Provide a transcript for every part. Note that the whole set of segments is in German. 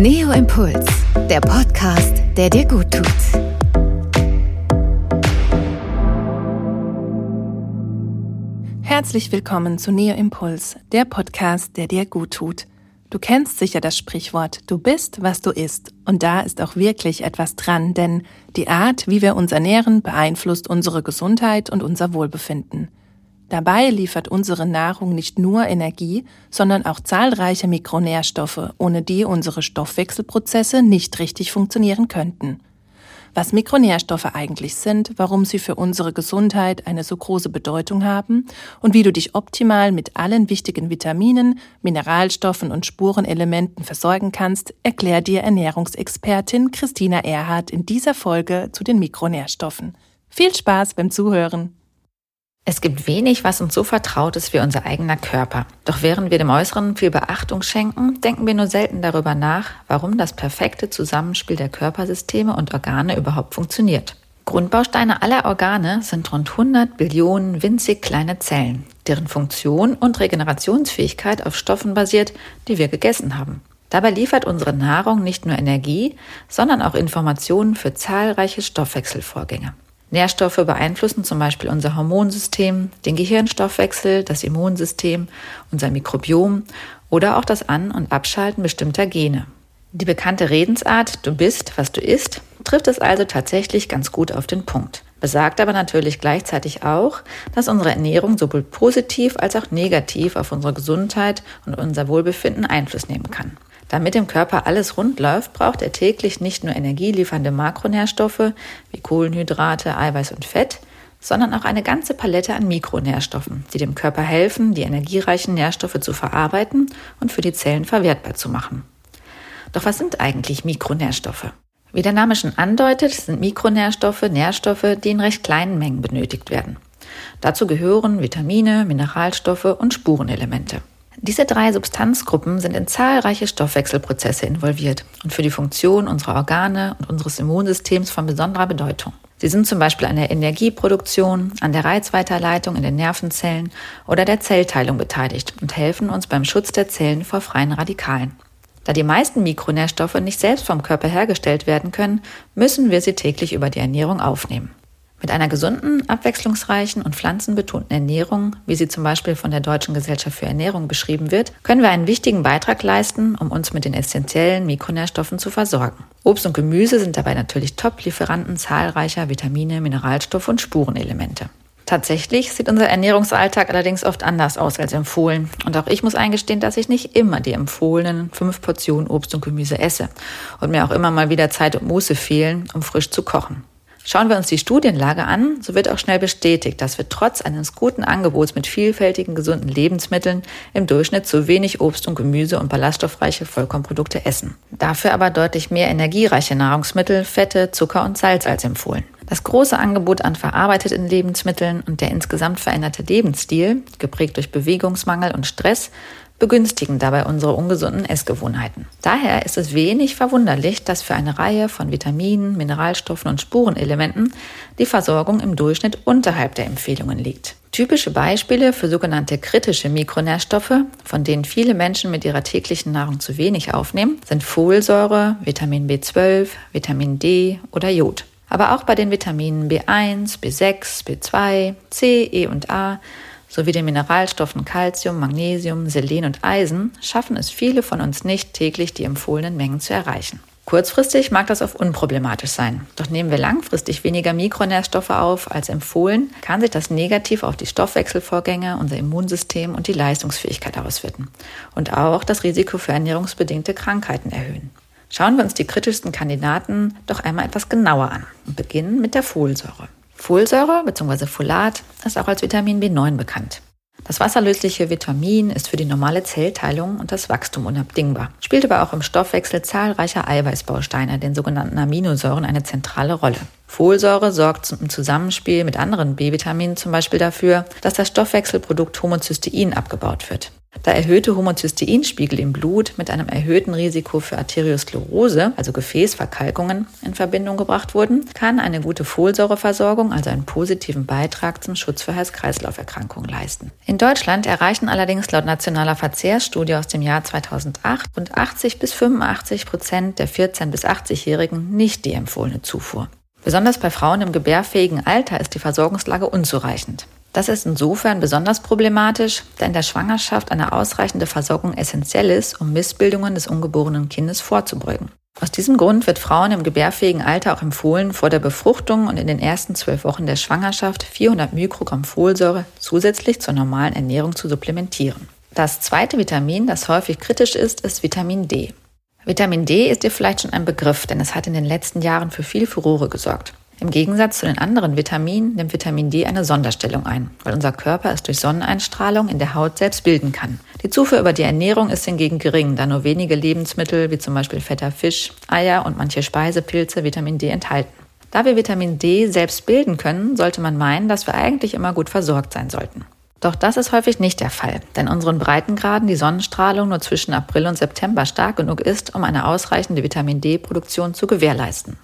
Neo Impuls, der Podcast, der dir gut tut. Herzlich willkommen zu Neo Impuls, der Podcast, der dir gut tut. Du kennst sicher das Sprichwort, du bist, was du isst. Und da ist auch wirklich etwas dran, denn die Art, wie wir uns ernähren, beeinflusst unsere Gesundheit und unser Wohlbefinden. Dabei liefert unsere Nahrung nicht nur Energie, sondern auch zahlreiche Mikronährstoffe, ohne die unsere Stoffwechselprozesse nicht richtig funktionieren könnten. Was Mikronährstoffe eigentlich sind, warum sie für unsere Gesundheit eine so große Bedeutung haben und wie du dich optimal mit allen wichtigen Vitaminen, Mineralstoffen und Spurenelementen versorgen kannst, erklärt dir Ernährungsexpertin Christina Erhardt in dieser Folge zu den Mikronährstoffen. Viel Spaß beim Zuhören! Es gibt wenig, was uns so vertraut ist wie unser eigener Körper. Doch während wir dem Äußeren viel Beachtung schenken, denken wir nur selten darüber nach, warum das perfekte Zusammenspiel der Körpersysteme und Organe überhaupt funktioniert. Grundbausteine aller Organe sind rund 100 Billionen winzig kleine Zellen, deren Funktion und Regenerationsfähigkeit auf Stoffen basiert, die wir gegessen haben. Dabei liefert unsere Nahrung nicht nur Energie, sondern auch Informationen für zahlreiche Stoffwechselvorgänge. Nährstoffe beeinflussen zum Beispiel unser Hormonsystem, den Gehirnstoffwechsel, das Immunsystem, unser Mikrobiom oder auch das An- und Abschalten bestimmter Gene. Die bekannte Redensart Du bist, was du isst, trifft es also tatsächlich ganz gut auf den Punkt. Besagt aber natürlich gleichzeitig auch, dass unsere Ernährung sowohl positiv als auch negativ auf unsere Gesundheit und unser Wohlbefinden Einfluss nehmen kann. Damit im Körper alles rund läuft, braucht er täglich nicht nur energieliefernde Makronährstoffe wie Kohlenhydrate, Eiweiß und Fett, sondern auch eine ganze Palette an Mikronährstoffen, die dem Körper helfen, die energiereichen Nährstoffe zu verarbeiten und für die Zellen verwertbar zu machen. Doch was sind eigentlich Mikronährstoffe? Wie der Name schon andeutet, sind Mikronährstoffe Nährstoffe, die in recht kleinen Mengen benötigt werden. Dazu gehören Vitamine, Mineralstoffe und Spurenelemente. Diese drei Substanzgruppen sind in zahlreiche Stoffwechselprozesse involviert und für die Funktion unserer Organe und unseres Immunsystems von besonderer Bedeutung. Sie sind zum Beispiel an der Energieproduktion, an der Reizweiterleitung in den Nervenzellen oder der Zellteilung beteiligt und helfen uns beim Schutz der Zellen vor freien Radikalen. Da die meisten Mikronährstoffe nicht selbst vom Körper hergestellt werden können, müssen wir sie täglich über die Ernährung aufnehmen. Mit einer gesunden, abwechslungsreichen und pflanzenbetonten Ernährung, wie sie zum Beispiel von der Deutschen Gesellschaft für Ernährung beschrieben wird, können wir einen wichtigen Beitrag leisten, um uns mit den essentiellen Mikronährstoffen zu versorgen. Obst und Gemüse sind dabei natürlich Top-Lieferanten zahlreicher Vitamine, Mineralstoffe und Spurenelemente. Tatsächlich sieht unser Ernährungsalltag allerdings oft anders aus als empfohlen. Und auch ich muss eingestehen, dass ich nicht immer die empfohlenen fünf Portionen Obst und Gemüse esse und mir auch immer mal wieder Zeit und Muße fehlen, um frisch zu kochen. Schauen wir uns die Studienlage an, so wird auch schnell bestätigt, dass wir trotz eines guten Angebots mit vielfältigen gesunden Lebensmitteln im Durchschnitt zu wenig Obst und Gemüse und ballaststoffreiche Vollkornprodukte essen. Dafür aber deutlich mehr energiereiche Nahrungsmittel, Fette, Zucker und Salz als empfohlen. Das große Angebot an verarbeiteten Lebensmitteln und der insgesamt veränderte Lebensstil, geprägt durch Bewegungsmangel und Stress, begünstigen dabei unsere ungesunden Essgewohnheiten. Daher ist es wenig verwunderlich, dass für eine Reihe von Vitaminen, Mineralstoffen und Spurenelementen die Versorgung im Durchschnitt unterhalb der Empfehlungen liegt. Typische Beispiele für sogenannte kritische Mikronährstoffe, von denen viele Menschen mit ihrer täglichen Nahrung zu wenig aufnehmen, sind Folsäure, Vitamin B12, Vitamin D oder Jod. Aber auch bei den Vitaminen B1, B6, B2, C, E und A sowie den Mineralstoffen Calcium, Magnesium, Selen und Eisen schaffen es viele von uns nicht, täglich die empfohlenen Mengen zu erreichen. Kurzfristig mag das oft unproblematisch sein. Doch nehmen wir langfristig weniger Mikronährstoffe auf als empfohlen, kann sich das negativ auf die Stoffwechselvorgänge, unser Immunsystem und die Leistungsfähigkeit auswirken und auch das Risiko für ernährungsbedingte Krankheiten erhöhen. Schauen wir uns die kritischsten Kandidaten doch einmal etwas genauer an und beginnen mit der Folsäure. Folsäure bzw. Folat ist auch als Vitamin B9 bekannt. Das wasserlösliche Vitamin ist für die normale Zellteilung und das Wachstum unabdingbar, spielt aber auch im Stoffwechsel zahlreicher Eiweißbausteine, den sogenannten Aminosäuren, eine zentrale Rolle. Folsäure sorgt im Zusammenspiel mit anderen B-Vitaminen zum Beispiel dafür, dass das Stoffwechselprodukt Homocystein abgebaut wird. Da erhöhte Homozysteinspiegel im Blut mit einem erhöhten Risiko für Arteriosklerose, also Gefäßverkalkungen, in Verbindung gebracht wurden, kann eine gute Folsäureversorgung also einen positiven Beitrag zum Schutz für Herz-Kreislauf-Erkrankungen leisten. In Deutschland erreichen allerdings laut nationaler Verzehrsstudie aus dem Jahr 2008 rund 80 bis 85 Prozent der 14- bis 80-Jährigen nicht die empfohlene Zufuhr. Besonders bei Frauen im gebärfähigen Alter ist die Versorgungslage unzureichend. Das ist insofern besonders problematisch, da in der Schwangerschaft eine ausreichende Versorgung essentiell ist, um Missbildungen des ungeborenen Kindes vorzubeugen. Aus diesem Grund wird Frauen im gebärfähigen Alter auch empfohlen, vor der Befruchtung und in den ersten zwölf Wochen der Schwangerschaft 400 Mikrogramm Folsäure zusätzlich zur normalen Ernährung zu supplementieren. Das zweite Vitamin, das häufig kritisch ist, ist Vitamin D. Vitamin D ist dir vielleicht schon ein Begriff, denn es hat in den letzten Jahren für viel Furore gesorgt. Im Gegensatz zu den anderen Vitaminen nimmt Vitamin D eine Sonderstellung ein, weil unser Körper es durch Sonneneinstrahlung in der Haut selbst bilden kann. Die Zufuhr über die Ernährung ist hingegen gering, da nur wenige Lebensmittel wie zum Beispiel fetter Fisch, Eier und manche Speisepilze Vitamin D enthalten. Da wir Vitamin D selbst bilden können, sollte man meinen, dass wir eigentlich immer gut versorgt sein sollten. Doch das ist häufig nicht der Fall, denn unseren Breitengraden die Sonnenstrahlung nur zwischen April und September stark genug ist, um eine ausreichende Vitamin D-Produktion zu gewährleisten.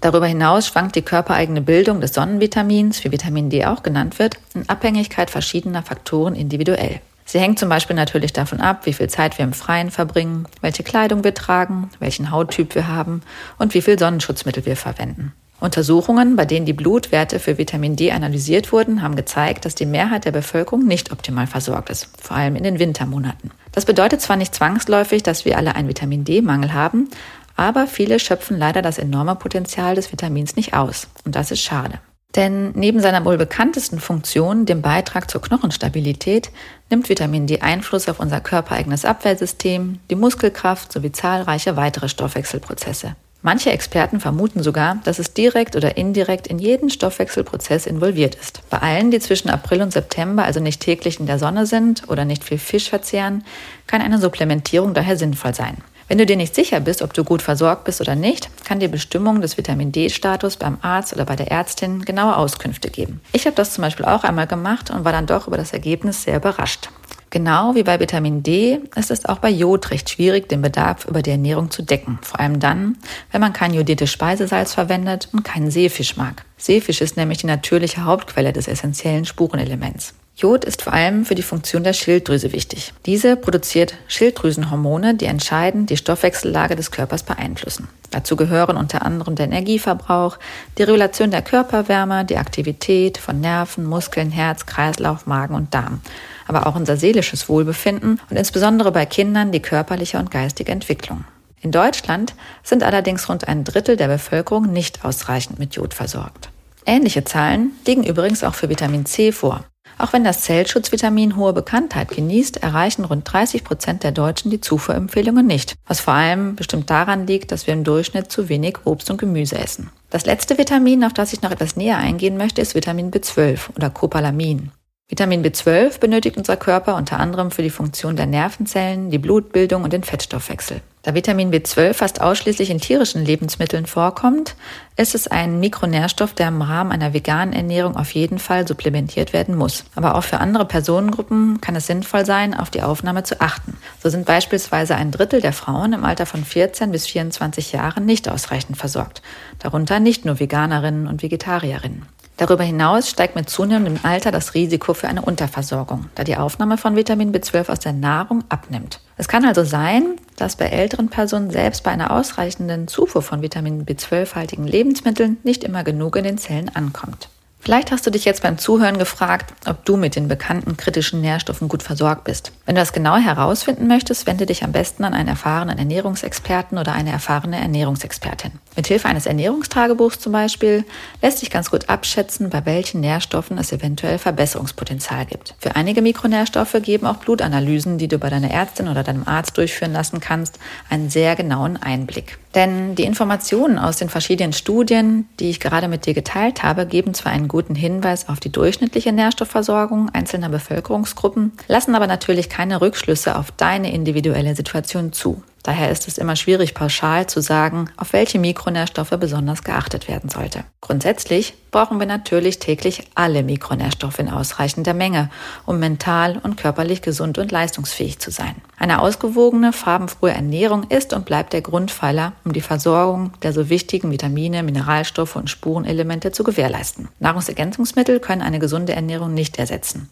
Darüber hinaus schwankt die körpereigene Bildung des Sonnenvitamins, wie Vitamin D auch genannt wird, in Abhängigkeit verschiedener Faktoren individuell. Sie hängt zum Beispiel natürlich davon ab, wie viel Zeit wir im Freien verbringen, welche Kleidung wir tragen, welchen Hauttyp wir haben und wie viel Sonnenschutzmittel wir verwenden. Untersuchungen, bei denen die Blutwerte für Vitamin D analysiert wurden, haben gezeigt, dass die Mehrheit der Bevölkerung nicht optimal versorgt ist, vor allem in den Wintermonaten. Das bedeutet zwar nicht zwangsläufig, dass wir alle einen Vitamin D-Mangel haben, aber viele schöpfen leider das enorme Potenzial des Vitamins nicht aus. Und das ist schade. Denn neben seiner wohl bekanntesten Funktion, dem Beitrag zur Knochenstabilität, nimmt Vitamin D Einfluss auf unser körpereigenes Abwehrsystem, die Muskelkraft sowie zahlreiche weitere Stoffwechselprozesse. Manche Experten vermuten sogar, dass es direkt oder indirekt in jeden Stoffwechselprozess involviert ist. Bei allen, die zwischen April und September also nicht täglich in der Sonne sind oder nicht viel Fisch verzehren, kann eine Supplementierung daher sinnvoll sein. Wenn du dir nicht sicher bist, ob du gut versorgt bist oder nicht, kann die Bestimmung des Vitamin D-Status beim Arzt oder bei der Ärztin genaue Auskünfte geben. Ich habe das zum Beispiel auch einmal gemacht und war dann doch über das Ergebnis sehr überrascht. Genau wie bei Vitamin D ist es auch bei Jod recht schwierig, den Bedarf über die Ernährung zu decken. Vor allem dann, wenn man kein jodiertes Speisesalz verwendet und keinen Seefisch mag. Seefisch ist nämlich die natürliche Hauptquelle des essentiellen Spurenelements. Jod ist vor allem für die Funktion der Schilddrüse wichtig. Diese produziert Schilddrüsenhormone, die entscheidend die Stoffwechsellage des Körpers beeinflussen. Dazu gehören unter anderem der Energieverbrauch, die Regulation der Körperwärme, die Aktivität von Nerven, Muskeln, Herz, Kreislauf, Magen und Darm, aber auch unser seelisches Wohlbefinden und insbesondere bei Kindern die körperliche und geistige Entwicklung. In Deutschland sind allerdings rund ein Drittel der Bevölkerung nicht ausreichend mit Jod versorgt. Ähnliche Zahlen liegen übrigens auch für Vitamin C vor. Auch wenn das Zellschutzvitamin hohe Bekanntheit genießt, erreichen rund 30 Prozent der Deutschen die Zufuhrempfehlungen nicht, was vor allem bestimmt daran liegt, dass wir im Durchschnitt zu wenig Obst und Gemüse essen. Das letzte Vitamin, auf das ich noch etwas näher eingehen möchte, ist Vitamin B12 oder Copalamin. Vitamin B12 benötigt unser Körper unter anderem für die Funktion der Nervenzellen, die Blutbildung und den Fettstoffwechsel. Da Vitamin B12 fast ausschließlich in tierischen Lebensmitteln vorkommt, ist es ein Mikronährstoff, der im Rahmen einer veganen Ernährung auf jeden Fall supplementiert werden muss. Aber auch für andere Personengruppen kann es sinnvoll sein, auf die Aufnahme zu achten. So sind beispielsweise ein Drittel der Frauen im Alter von 14 bis 24 Jahren nicht ausreichend versorgt. Darunter nicht nur Veganerinnen und Vegetarierinnen. Darüber hinaus steigt mit zunehmendem Alter das Risiko für eine Unterversorgung, da die Aufnahme von Vitamin B12 aus der Nahrung abnimmt. Es kann also sein, dass bei älteren Personen selbst bei einer ausreichenden Zufuhr von Vitamin B12-haltigen Lebensmitteln nicht immer genug in den Zellen ankommt. Vielleicht hast du dich jetzt beim Zuhören gefragt, ob du mit den bekannten kritischen Nährstoffen gut versorgt bist. Wenn du das genau herausfinden möchtest, wende dich am besten an einen erfahrenen Ernährungsexperten oder eine erfahrene Ernährungsexpertin. Mithilfe eines Ernährungstagebuchs zum Beispiel lässt sich ganz gut abschätzen, bei welchen Nährstoffen es eventuell Verbesserungspotenzial gibt. Für einige Mikronährstoffe geben auch Blutanalysen, die du bei deiner Ärztin oder deinem Arzt durchführen lassen kannst, einen sehr genauen Einblick. Denn die Informationen aus den verschiedenen Studien, die ich gerade mit dir geteilt habe, geben zwar einen guten Hinweis auf die durchschnittliche Nährstoffversorgung einzelner Bevölkerungsgruppen, lassen aber natürlich keine Rückschlüsse auf deine individuelle Situation zu. Daher ist es immer schwierig, pauschal zu sagen, auf welche Mikronährstoffe besonders geachtet werden sollte. Grundsätzlich brauchen wir natürlich täglich alle Mikronährstoffe in ausreichender Menge, um mental und körperlich gesund und leistungsfähig zu sein. Eine ausgewogene, farbenfrohe Ernährung ist und bleibt der Grundpfeiler, um die Versorgung der so wichtigen Vitamine, Mineralstoffe und Spurenelemente zu gewährleisten. Nahrungsergänzungsmittel können eine gesunde Ernährung nicht ersetzen.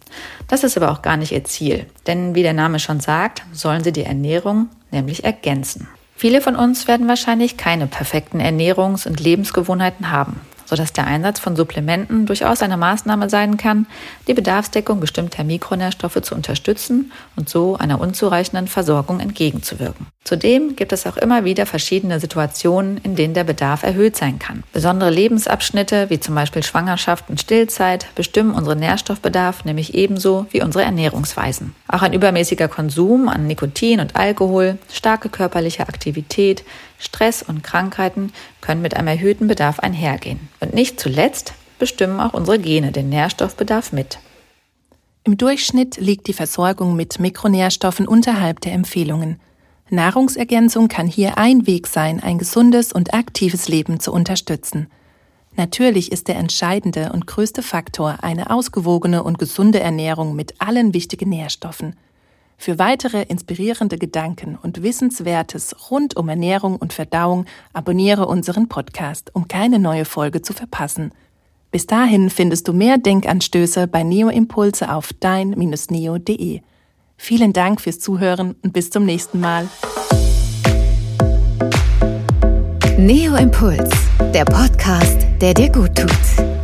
Das ist aber auch gar nicht ihr Ziel, denn wie der Name schon sagt, sollen sie die Ernährung nämlich ergänzen. Viele von uns werden wahrscheinlich keine perfekten Ernährungs- und Lebensgewohnheiten haben sodass der Einsatz von Supplementen durchaus eine Maßnahme sein kann, die Bedarfsdeckung bestimmter Mikronährstoffe zu unterstützen und so einer unzureichenden Versorgung entgegenzuwirken. Zudem gibt es auch immer wieder verschiedene Situationen, in denen der Bedarf erhöht sein kann. Besondere Lebensabschnitte, wie zum Beispiel Schwangerschaft und Stillzeit, bestimmen unseren Nährstoffbedarf nämlich ebenso wie unsere Ernährungsweisen. Auch ein übermäßiger Konsum an Nikotin und Alkohol, starke körperliche Aktivität, Stress und Krankheiten können mit einem erhöhten Bedarf einhergehen. Und nicht zuletzt bestimmen auch unsere Gene den Nährstoffbedarf mit. Im Durchschnitt liegt die Versorgung mit Mikronährstoffen unterhalb der Empfehlungen. Nahrungsergänzung kann hier ein Weg sein, ein gesundes und aktives Leben zu unterstützen. Natürlich ist der entscheidende und größte Faktor eine ausgewogene und gesunde Ernährung mit allen wichtigen Nährstoffen. Für weitere inspirierende Gedanken und Wissenswertes rund um Ernährung und Verdauung abonniere unseren Podcast, um keine neue Folge zu verpassen. Bis dahin findest du mehr Denkanstöße bei Neo Impulse auf dein-neo.de. Vielen Dank fürs Zuhören und bis zum nächsten Mal. Neo Impuls, der Podcast, der dir gut tut.